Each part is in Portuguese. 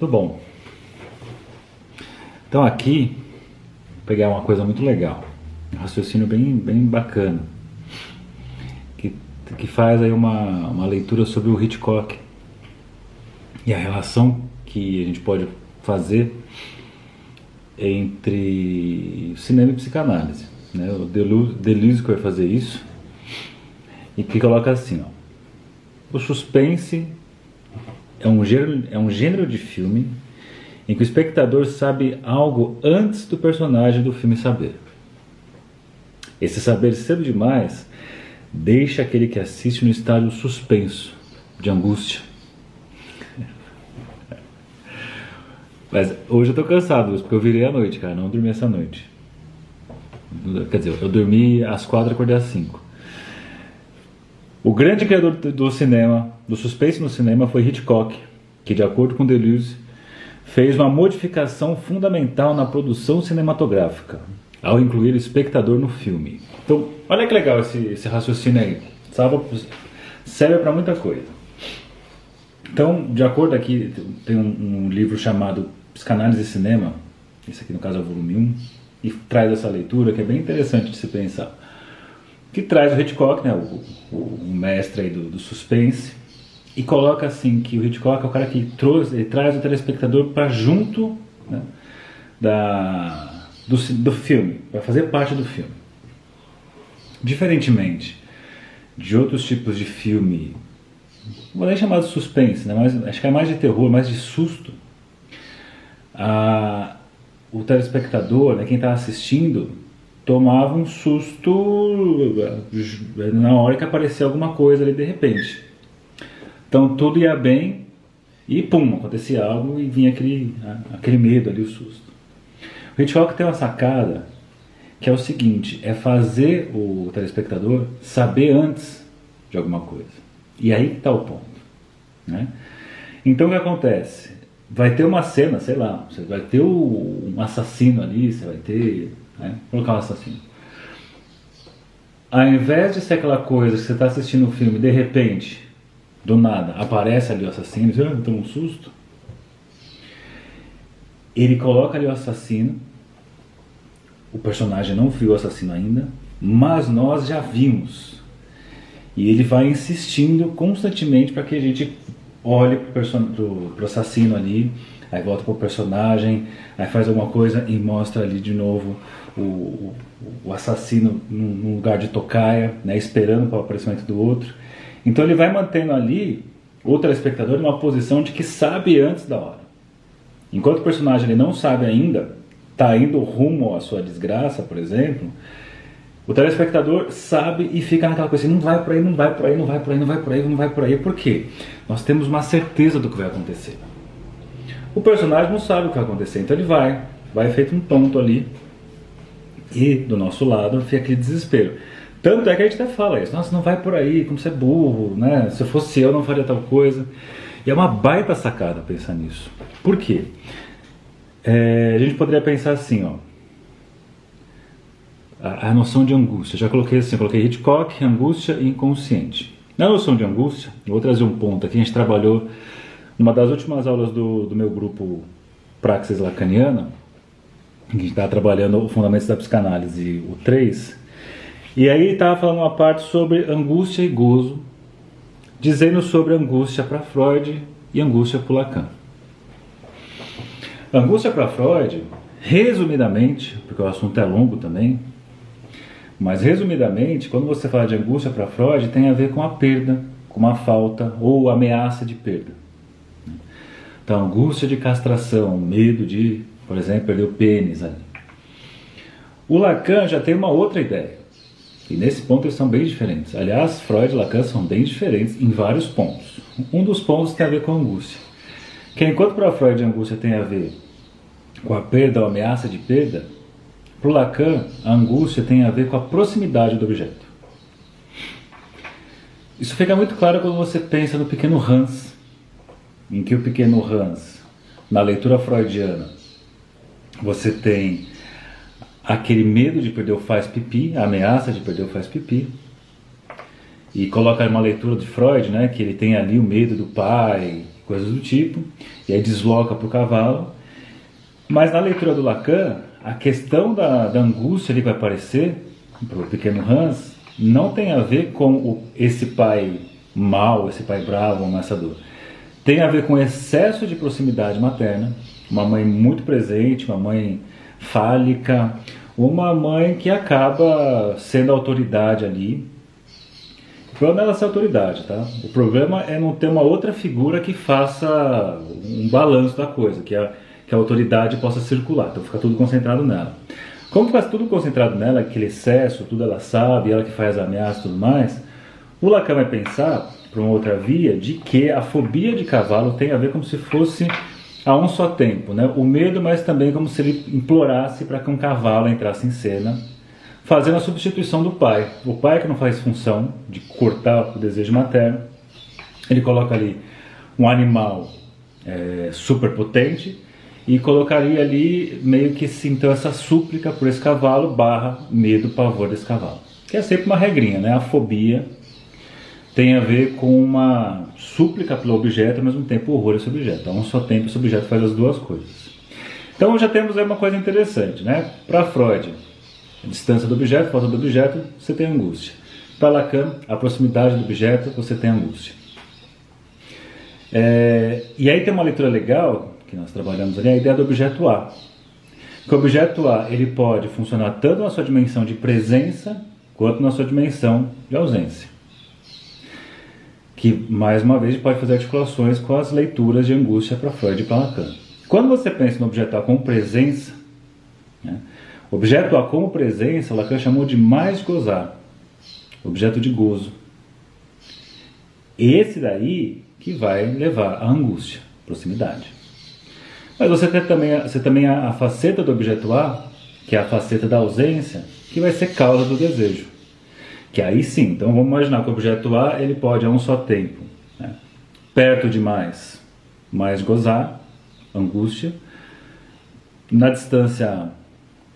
Tudo bom. Então aqui, vou pegar uma coisa muito legal, um raciocínio bem, bem bacana, que, que faz aí uma, uma leitura sobre o Hitchcock e a relação que a gente pode fazer entre cinema e psicanálise. Né? O Deleuze que vai fazer isso e que coloca assim, ó, o suspense é um, gênero, é um gênero de filme em que o espectador sabe algo antes do personagem do filme saber. Esse saber cedo demais deixa aquele que assiste no estado suspenso, de angústia. Mas hoje eu tô cansado, porque eu virei à noite, cara, não dormi essa noite. Quer dizer, eu dormi às quatro e acordei às cinco. O grande criador do cinema, do suspense no cinema, foi Hitchcock, que, de acordo com Deleuze, fez uma modificação fundamental na produção cinematográfica, ao incluir o espectador no filme. Então, olha que legal esse, esse raciocínio aí. Salva, serve para muita coisa. Então, de acordo aqui, tem um, um, livro chamado Psicanálise e Cinema, esse aqui no caso é o volume 1, e traz essa leitura que é bem interessante de se pensar que traz o Hitchcock, né, o, o, mestre aí do, do, suspense, e coloca assim que o Hitchcock é o cara que trouxe, ele traz o telespectador para junto né, da, do, do filme, para fazer parte do filme. Diferentemente de outros tipos de filme, vou nem chamar de suspense, né, mas acho que é mais de terror, mais de susto. A, o telespectador, né, quem está assistindo, tomava um susto na hora que aparecia alguma coisa ali de repente. Então tudo ia bem e pum, acontecia algo e vinha aquele, aquele medo ali, o susto. O Hitchcock tem uma sacada que é o seguinte, é fazer o telespectador saber antes de alguma coisa. E aí que está o ponto. Né? Então o que acontece? Vai ter uma cena, sei lá, você vai ter um assassino ali, você vai ter né? Colocar um assassino. Ao invés de ser aquela coisa que você está assistindo um filme de repente, do nada, aparece ali o assassino, você ah, toma um susto. Ele coloca ali o assassino, o personagem não viu o assassino ainda, mas nós já vimos. E ele vai insistindo constantemente para que a gente olhe para o assassino ali, aí volta para o personagem, aí faz alguma coisa e mostra ali de novo o, o assassino num, lugar de tocaia, né, esperando para o aparecimento do outro. Então ele vai mantendo ali o telespectador numa posição de que sabe antes da hora. Enquanto o personagem ele não sabe ainda, está indo rumo à sua desgraça, por exemplo, o telespectador sabe e fica naquela coisa assim, não vai por aí, não vai por aí, não vai por aí, não vai por aí, não vai por aí. Por quê? Nós temos uma certeza do que vai acontecer. O personagem não sabe o que vai acontecer, então ele vai, vai feito um tonto ali, e do nosso lado fica aquele desespero. Tanto é que a gente até fala isso, nossa, não vai por aí, como você é burro, né? Se fosse eu não faria tal coisa. E é uma baita sacada pensar nisso. Por quê? É, a gente poderia pensar assim, ó. A, a, noção de angústia. Já coloquei assim, coloquei Hitchcock, angústia e inconsciente. Na noção de angústia, vou trazer um ponto aqui, a gente trabalhou numa das últimas aulas do, do meu grupo Praxis Lacaniana, a gente estava trabalhando o Fundamentos da Psicanálise, o 3, e aí estava falando uma parte sobre angústia e gozo, dizendo sobre angústia para Freud e angústia para Lacan. Angústia para Freud, resumidamente, porque o assunto é longo também, mas resumidamente, quando você fala de angústia para Freud, tem a ver com a perda, com uma falta ou ameaça de perda. Então, angústia de castração, medo de por exemplo, perder o pênis ali. O Lacan já tem uma outra ideia. E nesse ponto eles são bem diferentes. Aliás, Freud e Lacan são bem diferentes em vários pontos. Um dos pontos tem a ver com a angústia. Que enquanto para Freud a angústia tem a ver com a perda ou ameaça de perda, para Lacan a angústia tem a ver com a proximidade do objeto. Isso fica muito claro quando você pensa no pequeno Hans, em que o pequeno Hans, na leitura freudiana, você tem aquele medo de perder o faz pipi, a ameaça de perder o faz pipi. E coloca uma leitura de Freud, né, que ele tem ali o medo do pai, coisas do tipo, e aí desloca para o cavalo. Mas na leitura do Lacan, a questão da, da angústia ali vai aparecer para o pequeno Hans não tem a ver com o, esse pai mau, esse pai bravo, ameaçador. Tem a ver com excesso de proximidade materna, uma mãe muito presente, uma mãe fálica, uma mãe que acaba sendo autoridade ali. O problema é ela ser autoridade, tá? O problema é não ter uma outra figura que faça um balanço da coisa, que a, que a autoridade possa circular, então fica tudo concentrado nela. Como fica tudo concentrado nela, aquele excesso, tudo ela sabe, ela que faz ameaça e tudo mais, o Lacan vai pensar, para uma outra via, de que a fobia de cavalo tem a ver como se fosse a um só tempo, né? O medo, mas também como se ele implorasse para que um cavalo entrasse em cena, fazendo a substituição do pai. O pai que não faz função de cortar o desejo materno, ele coloca ali um animal é, super potente e colocaria ali meio que então essa súplica por esse cavalo barra medo, pavor desse cavalo. Que é sempre uma regrinha, né? A fobia tem a ver com uma súplica pelo objeto, ao mesmo tempo horror a esse objeto. A um só tempo esse objeto faz as duas coisas. Então já temos aí uma coisa interessante, né? Para Freud, a distância do objeto, falta do objeto, você tem angústia. Para Lacan, a proximidade do objeto, você tem angústia. É, e aí tem uma leitura legal que nós trabalhamos ali, a ideia do objeto A. Que o objeto A ele pode funcionar tanto na sua dimensão de presença quanto na sua dimensão de ausência que mais uma vez pode fazer articulações com as leituras de angústia para Freud e para Lacan. Quando você pensa no objeto A como presença, né, objeto A como presença, Lacan chamou de mais gozar, objeto de gozo. Esse daí que vai levar à angústia, proximidade. Mas você tem também, você também a, a faceta do objeto A, que é a faceta da ausência, que vai ser causa do desejo. Que aí sim, então vamos imaginar que o objeto A ele pode a um só tempo, né? perto demais, mais gozar, angústia, na distância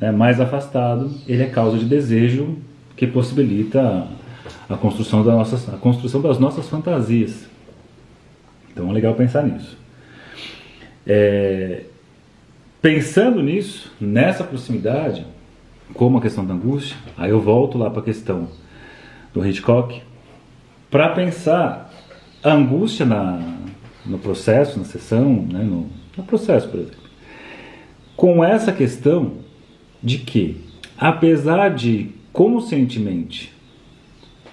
né, mais afastado, ele é causa de desejo que possibilita a construção, da nossa, a construção das nossas fantasias. Então é legal pensar nisso. É, pensando nisso, nessa proximidade, como a questão da angústia, aí eu volto lá para a questão do Hitchcock, para pensar a angústia na, no processo, na sessão, né, no, no processo, por exemplo. Com essa questão de que, apesar de conscientemente,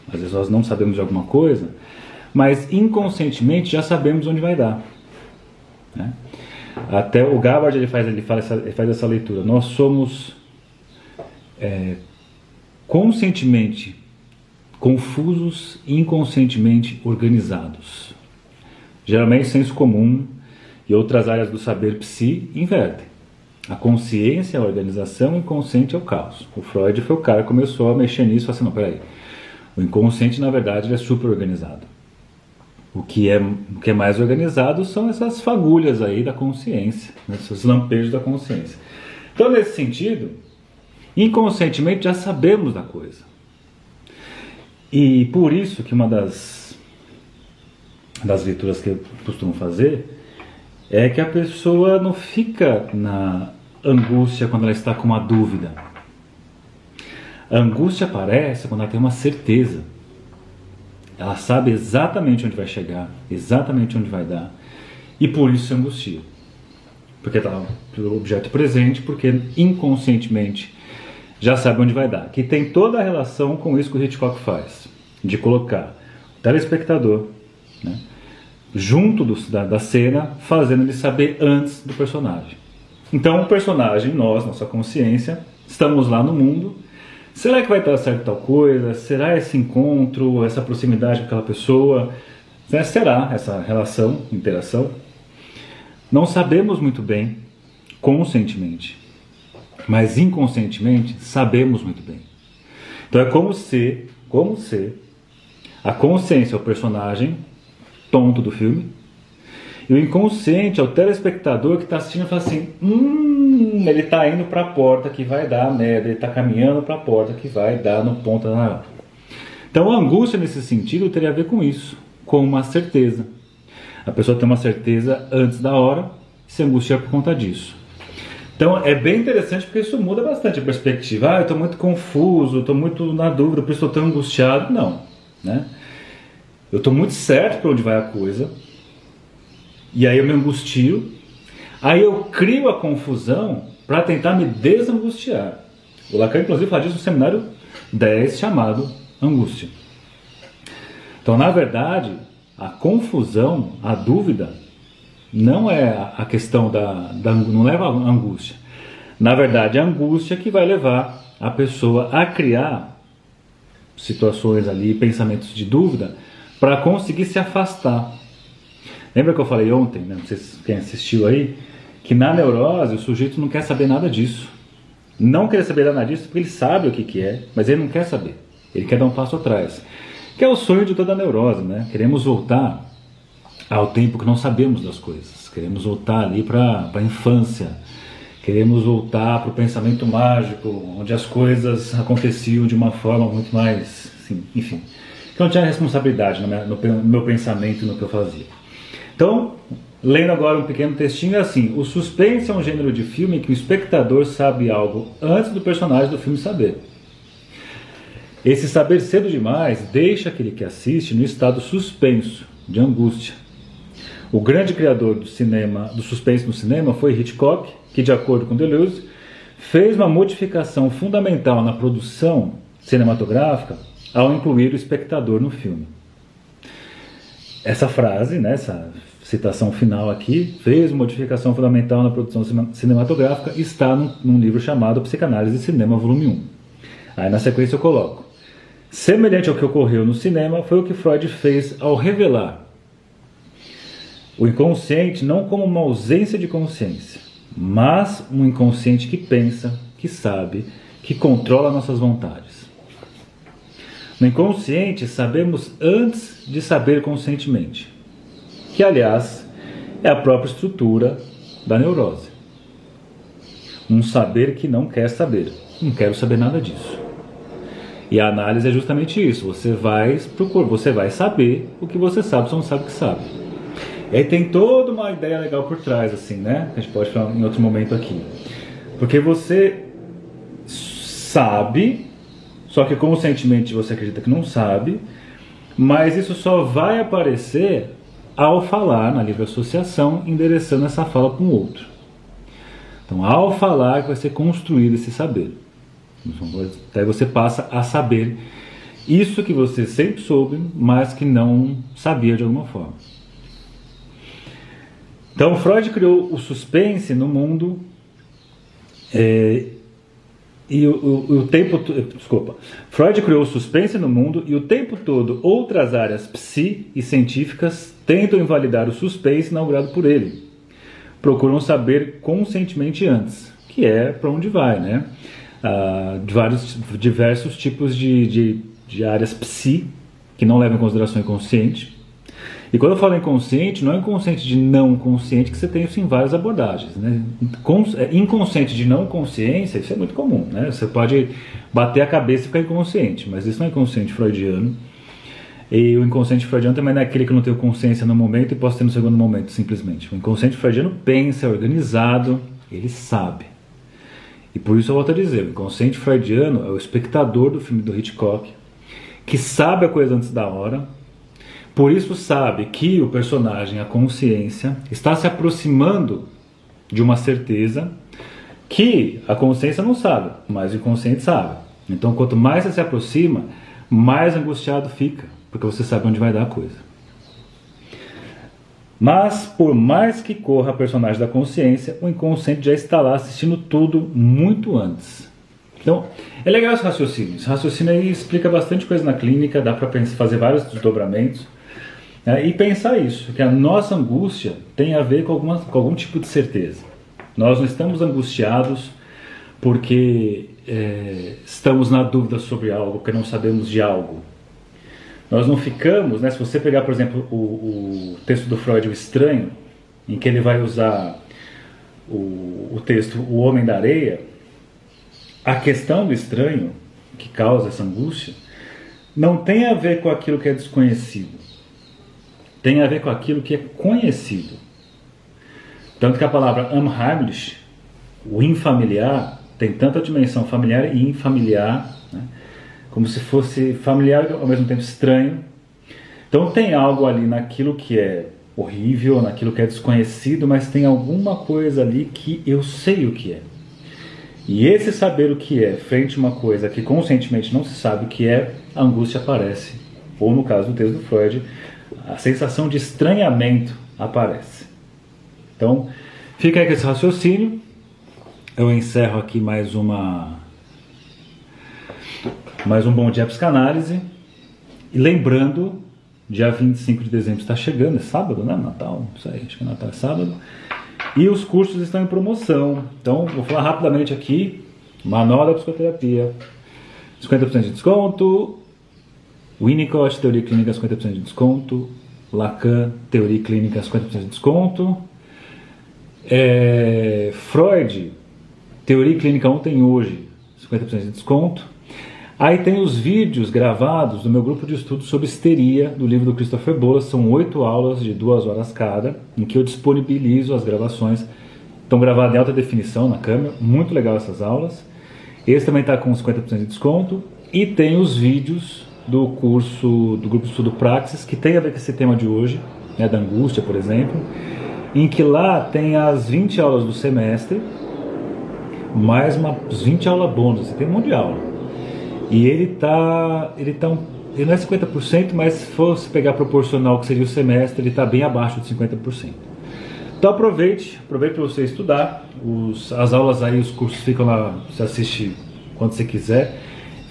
às vezes nós não sabemos de alguma coisa, mas inconscientemente já sabemos onde vai dar. Né? Até o Gabbard ele faz, ele faz, essa, ele faz essa leitura. Nós somos é, conscientemente confusos e inconscientemente organizados. Geralmente, senso comum e outras áreas do saber psi invertem. A consciência é a organização, o inconsciente é o caos. O Freud foi o cara que começou a mexer nisso assim, não, peraí, o inconsciente na verdade é super organizado. O que, é, o que é mais organizado são essas fagulhas aí da consciência, né, esses lampejos da consciência. Então, nesse sentido, inconscientemente já sabemos da coisa. E por isso que uma das, das leituras que eu costumo fazer é que a pessoa não fica na angústia quando ela está com uma dúvida. A angústia aparece quando ela tem uma certeza. Ela sabe exatamente onde vai chegar, exatamente onde vai dar. E por isso se angustia. Porque está pelo objeto presente, porque inconscientemente já sabe onde vai dar. Que tem toda a relação com isso que o Hitchcock faz, de colocar o telespectador né, junto do, da, da cena, fazendo ele saber antes do personagem. Então, o personagem, nós, nossa consciência, estamos lá no mundo. Será que vai dar certo tal coisa? Será esse encontro, essa proximidade com aquela pessoa? Né, será essa relação, interação? Não sabemos muito bem, conscientemente mas inconscientemente sabemos muito bem. Então é como se, como se a consciência é o personagem tonto do filme e o inconsciente é o telespectador que está assistindo e fala assim: hum, ele está indo para a porta que vai dar merda, ele está caminhando para a porta que vai dar no ponto da naranja. Então a angústia nesse sentido teria a ver com isso, com uma certeza. A pessoa tem uma certeza antes da hora e se angustia por conta disso. Então é bem interessante porque isso muda bastante a perspectiva. Ah, eu estou muito confuso, estou muito na dúvida, por isso estou tão angustiado. Não, né? Eu estou muito certo para onde vai a coisa, e aí eu me angustio, aí eu crio a confusão para tentar me desangustiar. O Lacan, inclusive, fala disso no seminário 10, chamado Angústia. Então, na verdade, a confusão, a dúvida, não é a questão da, da não leva à angústia. Na verdade, a angústia que vai levar a pessoa a criar situações ali, pensamentos de dúvida, para conseguir se afastar. Lembra que eu falei ontem, né? não sei se quem assistiu aí, que na neurose o sujeito não quer saber nada disso. Não quer saber nada disso porque ele sabe o que, que é, mas ele não quer saber. Ele quer dar um passo atrás. Que é o sonho de toda neurose, né? Queremos voltar ao tempo que não sabemos das coisas. Queremos voltar ali para a infância. Queremos voltar para o pensamento mágico, onde as coisas aconteciam de uma forma muito mais. Assim, enfim. Que não tinha responsabilidade no meu, no meu pensamento e no que eu fazia. Então, lendo agora um pequeno textinho, é assim: o suspense é um gênero de filme que o espectador sabe algo antes do personagem do filme saber. Esse saber cedo demais deixa aquele que assiste no estado suspenso, de angústia. O grande criador do cinema, do suspense no cinema foi Hitchcock, que de acordo com Deleuze, fez uma modificação fundamental na produção cinematográfica ao incluir o espectador no filme. Essa frase, né, essa citação final aqui, fez modificação fundamental na produção cinematográfica, está num, num livro chamado Psicanálise e Cinema, volume 1. Aí na sequência eu coloco. Semelhante ao que ocorreu no cinema, foi o que Freud fez ao revelar o inconsciente não como uma ausência de consciência, mas um inconsciente que pensa, que sabe, que controla nossas vontades. No inconsciente, sabemos antes de saber conscientemente, que aliás é a própria estrutura da neurose. Um saber que não quer saber, não quero saber nada disso. E a análise é justamente isso. Você vai procurar, você vai saber o que você sabe, você não sabe o que sabe. E aí tem toda uma ideia legal por trás, assim, né? A gente pode falar em outro momento aqui. Porque você sabe, só que conscientemente você acredita que não sabe, mas isso só vai aparecer ao falar na livre associação, endereçando essa fala para um outro. Então, ao falar que vai ser construído esse saber. Até você passa a saber isso que você sempre soube, mas que não sabia de alguma forma. Então, Freud criou o suspense no mundo é, e o, o, o, tempo desculpa. Freud criou o suspense no mundo e o tempo todo outras áreas psi e científicas tentam invalidar o suspense inaugurado por ele. Procuram saber conscientemente antes que é para onde vai né? Uh, de vários diversos tipos de, de, de áreas psi que não levam em consideração o inconsciente. E quando eu falo inconsciente, não é inconsciente de não consciente, que você tem isso em várias abordagens. Né? É, inconsciente de não consciência, isso é muito comum. Né? Você pode bater a cabeça e ficar inconsciente, mas isso não é inconsciente freudiano. E o inconsciente freudiano também não é aquele que não tem consciência no momento e posso ter no segundo momento, simplesmente. O inconsciente freudiano pensa, é organizado, ele sabe. E por isso eu volto a dizer, o inconsciente freudiano é o espectador do filme do Hitchcock, que sabe a coisa antes da hora, por isso sabe que o personagem, a consciência, está se aproximando de uma certeza que a consciência não sabe, mas o inconsciente sabe. Então, quanto mais você se aproxima, mais angustiado fica, porque você sabe onde vai dar a coisa. Mas, por mais que corra a personagem da consciência, o inconsciente já está lá assistindo tudo muito antes. Então, é legal esse raciocínio. Esse raciocínio aí explica bastante coisa na clínica, dá para fazer vários desdobramentos. Né? E pensar isso, que a nossa angústia tem a ver com, alguma, com algum tipo de certeza. Nós não estamos angustiados porque é, estamos na dúvida sobre algo, porque não sabemos de algo. Nós não ficamos, né, se você pegar, por exemplo, o, o texto do Freud, O Estranho, em que ele vai usar o, o texto O Homem da Areia, a questão do estranho, que causa essa angústia, não tem a ver com aquilo que é desconhecido. Tem a ver com aquilo que é conhecido. Tanto que a palavra unheimlich, o infamiliar, tem tanto a dimensão familiar e infamiliar, né? como se fosse familiar ao mesmo tempo estranho. Então tem algo ali naquilo que é horrível, naquilo que é desconhecido, mas tem alguma coisa ali que eu sei o que é. E esse saber o que é, frente a uma coisa que conscientemente não se sabe o que é, a angústia aparece. Ou no caso do texto do Freud, a sensação de estranhamento aparece. Então, fica aí com esse raciocínio. Eu encerro aqui mais uma mais um bom dia psicanálise. E lembrando, dia 25 de dezembro está chegando, é sábado, né? Natal, isso aí, acho que é Natal é sábado. E os cursos estão em promoção. Então, vou falar rapidamente aqui. Manual da Psicoterapia, 50% de desconto. Winnicott, Teoria Clínica, 50% de desconto. Lacan, Teoria Clínica, 50% de desconto. É, Freud, Teoria Clínica ontem e hoje, 50% de desconto. Aí tem os vídeos gravados do meu grupo de estudo sobre histeria, do livro do Christopher Bolas. São oito aulas de duas horas cada, em que eu disponibilizo as gravações. Estão gravadas em alta definição na câmera, muito legal essas aulas. Esse também está com 50% de desconto. E tem os vídeos do curso do grupo de estudo Praxis, que tem a ver com esse tema de hoje, né, da angústia, por exemplo, em que lá tem as 20 aulas do semestre, mais umas 20 aulas bônus, você tem um monte de aula. E ele tá, ele tá um, ele não é 50%, mas se fosse pegar proporcional que seria o semestre, ele está bem abaixo de 50%. Então aproveite, aproveite para você estudar. Os, as aulas aí, os cursos ficam lá, você assiste quando você quiser.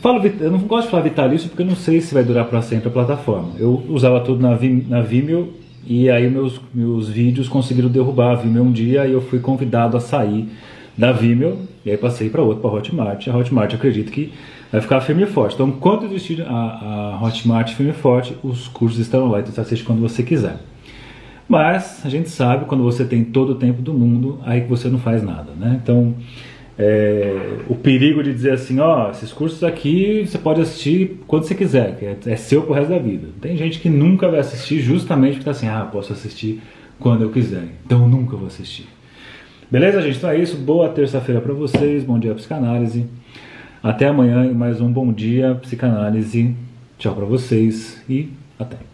Falo, eu não gosto de falar vitalício porque eu não sei se vai durar para sempre a plataforma. Eu usava tudo na, na Vimeo e aí meus, meus vídeos conseguiram derrubar a Vimeo um dia e eu fui convidado a sair da Vimeo e aí passei para outro, para Hotmart. A Hotmart acredito que vai ficar firme e forte. Então, enquanto existir a, a Hotmart firme e forte, os cursos estarão lá, então você assiste quando você quiser. Mas a gente sabe quando você tem todo o tempo do mundo, aí que você não faz nada, né? Então, é, o perigo de dizer assim, ó, esses cursos aqui você pode assistir quando você quiser, que é, é seu pro resto da vida. Tem gente que nunca vai assistir justamente porque tá assim, ah, posso assistir quando eu quiser, então eu nunca vou assistir. Beleza, gente? Então é isso. Boa terça-feira para vocês. Bom dia psicanálise. Até amanhã e mais um bom dia, psicanálise. Tchau para vocês e até.